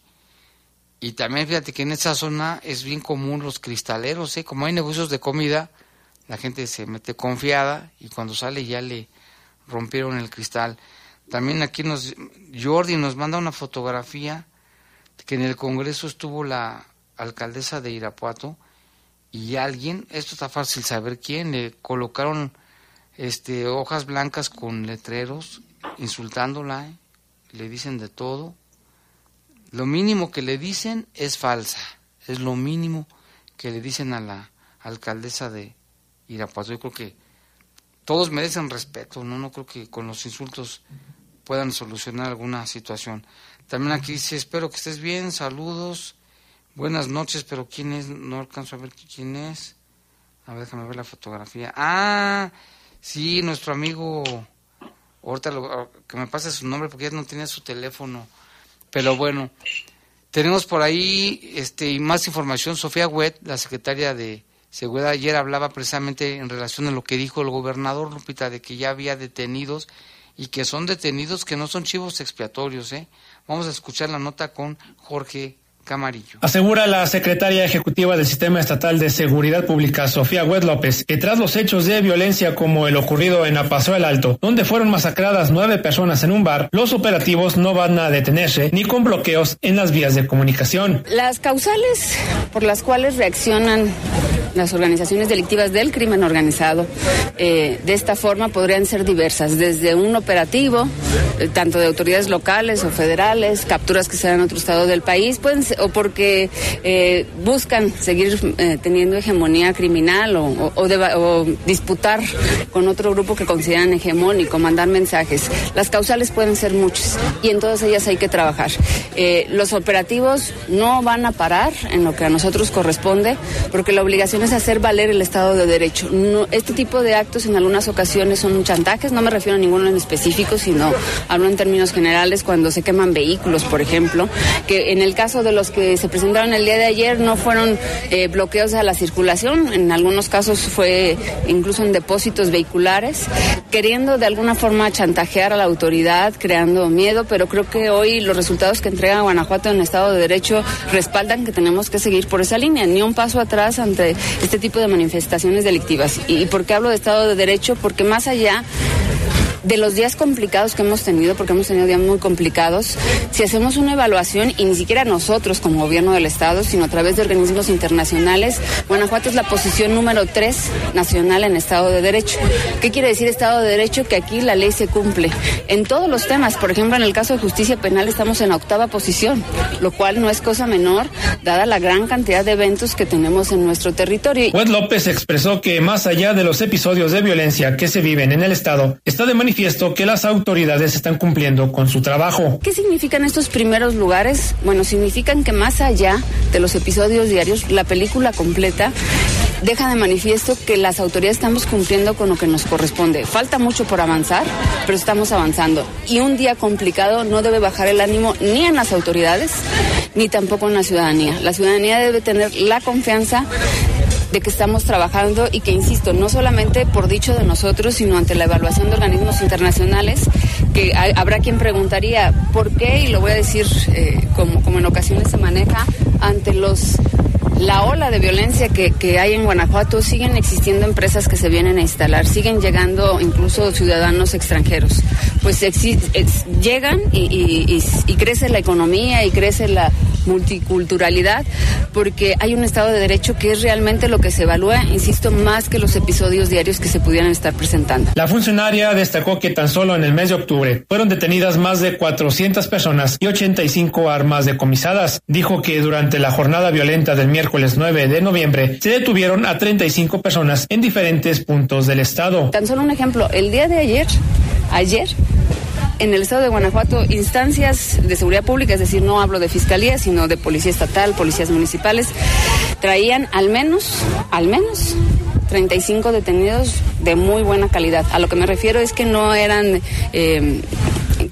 S1: Y también fíjate que en esa zona es bien común los cristaleros, ¿eh? Como hay negocios de comida, la gente se mete confiada y cuando sale ya le rompieron el cristal. También aquí nos, Jordi nos manda una fotografía que en el Congreso estuvo la alcaldesa de Irapuato y alguien, esto está fácil saber quién, le colocaron este hojas blancas con letreros insultándola, ¿eh? le dicen de todo. Lo mínimo que le dicen es falsa, es lo mínimo que le dicen a la alcaldesa de Irapuato. Yo creo que todos merecen respeto, ¿no? No creo que con los insultos puedan solucionar alguna situación. También aquí dice, espero que estés bien, saludos, buenas noches, pero ¿quién es? No alcanzo a ver quién es. A ver, déjame ver la fotografía. Ah, sí, nuestro amigo, ahorita lo- que me pase su nombre porque ya no tiene su teléfono. Pero bueno, tenemos por ahí este y más información. Sofía Wet, la secretaria de Seguridad, ayer hablaba precisamente en relación a lo que dijo el gobernador Lupita, de que ya había detenidos y que son detenidos que no son chivos expiatorios. ¿eh? Vamos a escuchar la nota con Jorge Camarillo.
S18: Asegura la secretaria ejecutiva del Sistema Estatal de Seguridad Pública, Sofía Huet López, que tras los hechos de violencia como el ocurrido en Apaseo el Alto, donde fueron masacradas nueve personas en un bar, los operativos no van a detenerse ni con bloqueos en las vías de comunicación.
S23: Las causales por las cuales reaccionan las organizaciones delictivas del crimen organizado eh, de esta forma podrían ser diversas, desde un operativo, eh, tanto de autoridades locales o federales, capturas que se dan en otro estado del país, pueden ser- o porque eh, buscan seguir eh, teniendo hegemonía criminal o, o- o disputar con otro grupo que consideran hegemónico, mandar mensajes. Las causales pueden ser muchas y en todas ellas hay que trabajar. Los operativos no van a parar en lo que a nosotros corresponde porque la obligación es hacer valer el Estado de Derecho. Este tipo de actos en algunas ocasiones son chantajes, no me refiero a ninguno en específico, sino hablo en términos generales cuando se queman vehículos, por ejemplo, que en el caso de los que se presentaron el día de ayer no fueron eh, bloqueos a la circulación, en algunos casos fue incluso en depósitos vehiculares, queriendo de alguna forma chantajear a la autoridad, creando miedo, pero creo que hoy los resultados que entrega Guanajuato en Estado de Derecho respaldan que tenemos que seguir por esa línea, ni un paso atrás ante este tipo de manifestaciones delictivas. ¿Y, por qué hablo de Estado de Derecho? Porque más allá de los días complicados que hemos tenido, porque hemos tenido días muy complicados, si hacemos una evaluación, y ni siquiera nosotros como gobierno del Estado, sino a través de organismos internacionales, Guanajuato es la posición número tres nacional en Estado de Derecho. ¿Qué quiere decir Estado de Derecho? Que aquí la ley se cumple. En todos los temas, por ejemplo, en el caso de justicia penal estamos en la octava posición, lo cual no es cosa menor, dada la gran cantidad de eventos que tenemos en nuestro territorio.
S18: Huet López expresó que más allá de los episodios de violencia que se viven en el Estado, está de manifiesto que las autoridades están cumpliendo con su trabajo.
S23: ¿Qué significan estos primeros lugares? Bueno, significan que más allá de los episodios diarios, la película completa deja de manifiesto que las autoridades estamos cumpliendo con lo que nos corresponde. Falta mucho por avanzar, pero estamos avanzando. Y un día complicado no debe bajar el ánimo ni en las autoridades, ni tampoco en la ciudadanía. La ciudadanía debe tener la confianza de que estamos trabajando y que, insisto, no solamente por dicho de nosotros, sino ante la evaluación de organismos internacionales, que ha- habrá quien preguntaría por qué, y lo voy a decir eh, como, como en ocasiones se maneja, ante los la ola de violencia que, que, hay en Guanajuato, siguen existiendo empresas que se vienen a instalar, siguen llegando incluso ciudadanos extranjeros. Pues llegan y, y- y- y crece la economía y crece la multiculturalidad, porque hay un Estado de Derecho que es realmente lo que se evalúa, insisto, más que los episodios diarios que se pudieran estar presentando.
S18: La funcionaria destacó que tan solo en el mes de octubre fueron detenidas más de 400 personas y 85 armas decomisadas. Dijo que durante la jornada violenta del miércoles 9 de noviembre se detuvieron a 35 personas en diferentes puntos del estado.
S23: Tan solo un ejemplo, el día de ayer, ayer, en el estado de Guanajuato, instancias de seguridad pública, es decir, no hablo de fiscalía, sino de policía estatal, policías municipales, traían al menos, al menos 35 detenidos de muy buena calidad. A lo que me refiero es que no eran... eh,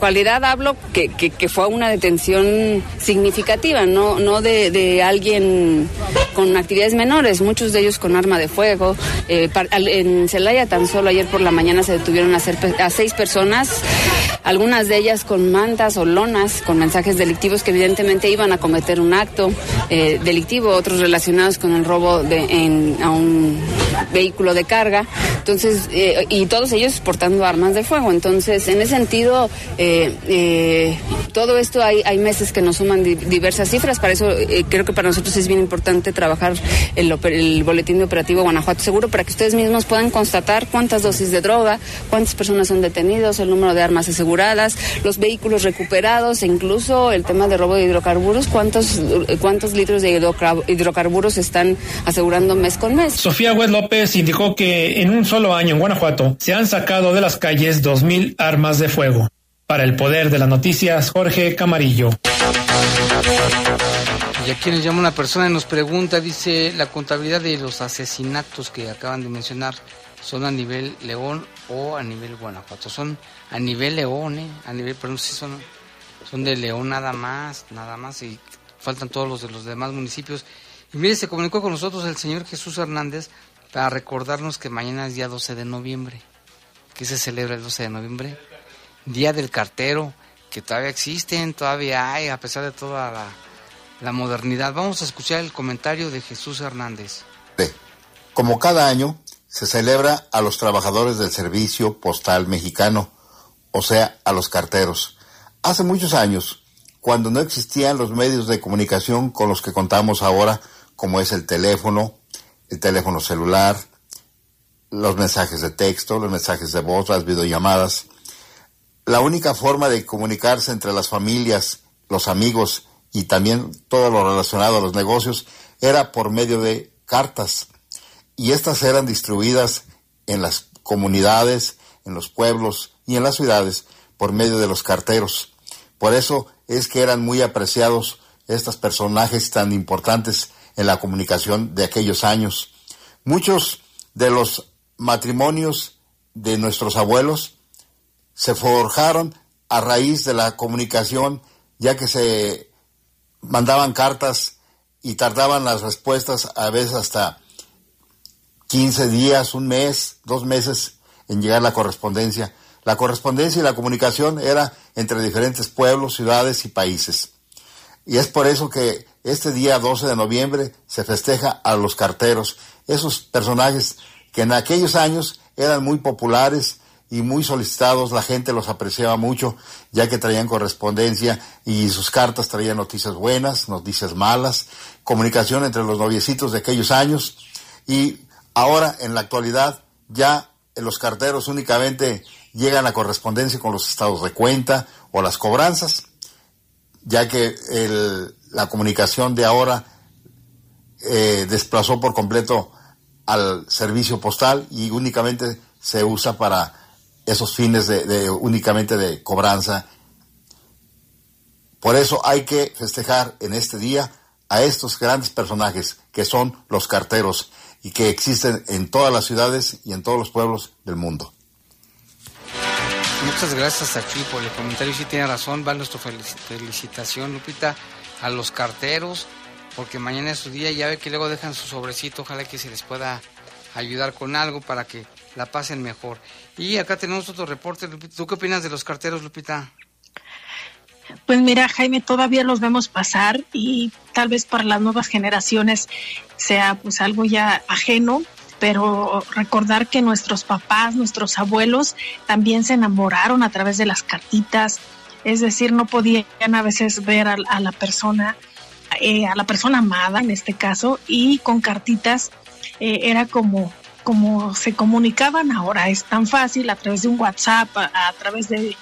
S23: cualidad hablo que, que, que fue una detención significativa, no, no de, de alguien con actividades menores, muchos de ellos con arma de fuego. Eh, en Celaya tan solo ayer por la mañana se detuvieron a, ser a seis personas, algunas de ellas con mantas o lonas, con mensajes delictivos que evidentemente iban a cometer un acto eh, delictivo, otros relacionados con el robo de, en, a un vehículo de carga. Entonces, eh, y todos ellos portando armas de fuego. Entonces, en ese sentido, eh, eh, todo esto hay, hay meses que nos suman di- diversas cifras. Para eso eh, creo que para nosotros es bien importante trabajar el, boletín de operativo Guanajuato Seguro para que ustedes mismos puedan constatar cuántas dosis de droga, cuántas personas son detenidos, el número de armas aseguradas, los vehículos recuperados e incluso el tema de robo de hidrocarburos, cuántos, cuántos litros de hidroca- hidrocarburos están asegurando mes con mes.
S18: Sofía Hues López indicó que en un solo año en Guanajuato se han sacado de las calles 2.000 armas de fuego. Para el poder de las noticias, Jorge Camarillo.
S1: Y aquí nos llama una persona y nos pregunta, dice, la contabilidad de los asesinatos que acaban de mencionar, ¿son a nivel León o a nivel Guanajuato? Son a nivel León, ¿eh? A nivel, pero no sé si son, son de León nada más, nada más, y faltan todos los de los demás municipios. Y mire, se comunicó con nosotros el señor Jesús Hernández para recordarnos que mañana es día 12 de noviembre. ¿Qué se celebra el 12 de noviembre? Día del cartero, que todavía existen, todavía hay, a pesar de toda la, modernidad. Vamos a escuchar el comentario de Jesús Hernández.
S24: Como cada año, se celebra a los trabajadores del Servicio Postal Mexicano, o sea, a los carteros. Hace muchos años, cuando no existían los medios de comunicación con los que contamos ahora, como es el teléfono, el teléfono celular, los mensajes de texto, los mensajes de voz, las videollamadas, la única forma de comunicarse entre las familias, los amigos y también todo lo relacionado a los negocios era por medio de cartas. Y estas eran distribuidas en las comunidades, en los pueblos y en las ciudades por medio de los carteros. Por eso es que eran muy apreciados estos personajes tan importantes en la comunicación de aquellos años. Muchos de los matrimonios de nuestros abuelos se forjaron a raíz de la comunicación, ya que se mandaban cartas y tardaban las respuestas a veces hasta 15 días, un mes, dos meses en llegar la correspondencia. La correspondencia y la comunicación era entre diferentes pueblos, ciudades y países. Y es por eso que este día 12 de noviembre se festeja a los carteros, esos personajes que en aquellos años eran muy populares y muy solicitados, la gente los apreciaba mucho, ya que traían correspondencia y sus cartas traían noticias buenas, noticias malas, comunicación entre los noviecitos de aquellos años y ahora en la actualidad ya los carteros únicamente llegan a correspondencia con los estados de cuenta o las cobranzas, ya que el- la comunicación de ahora eh, desplazó por completo al servicio postal y únicamente se usa para esos fines de, de únicamente de cobranza. Por eso hay que festejar en este día a estos grandes personajes que son los carteros y que existen en todas las ciudades y en todos los pueblos del mundo.
S1: Muchas gracias aquí por el comentario. Sí tiene razón, va nuestra felici- felicitación, Lupita, a los carteros, porque mañana es su día y ya ve que luego dejan su sobrecito. Ojalá que se les pueda ayudar con algo para que la pasen mejor. Y acá tenemos otro reporte, Lupita. ¿Tú qué opinas de los carteros, Lupita?
S2: Pues mira, Jaime, todavía los vemos pasar y tal vez para las nuevas generaciones sea pues algo ya ajeno, pero recordar que nuestros papás, nuestros abuelos también se enamoraron a través de las cartitas, es decir, no podían a veces ver a, la persona, eh, a la persona amada en este caso, y con cartitas eh, era como como se comunicaban ahora es tan fácil a través de un WhatsApp, a, través de,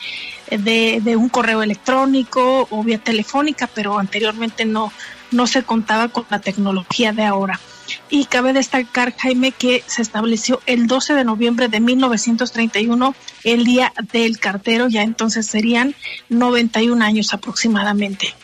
S2: de, de un correo electrónico o vía telefónica, pero anteriormente no, no se contaba con la tecnología de ahora. Y cabe destacar, Jaime, que se estableció el 12 de noviembre de 1931 el Día del Cartero, ya entonces serían 91 años aproximadamente.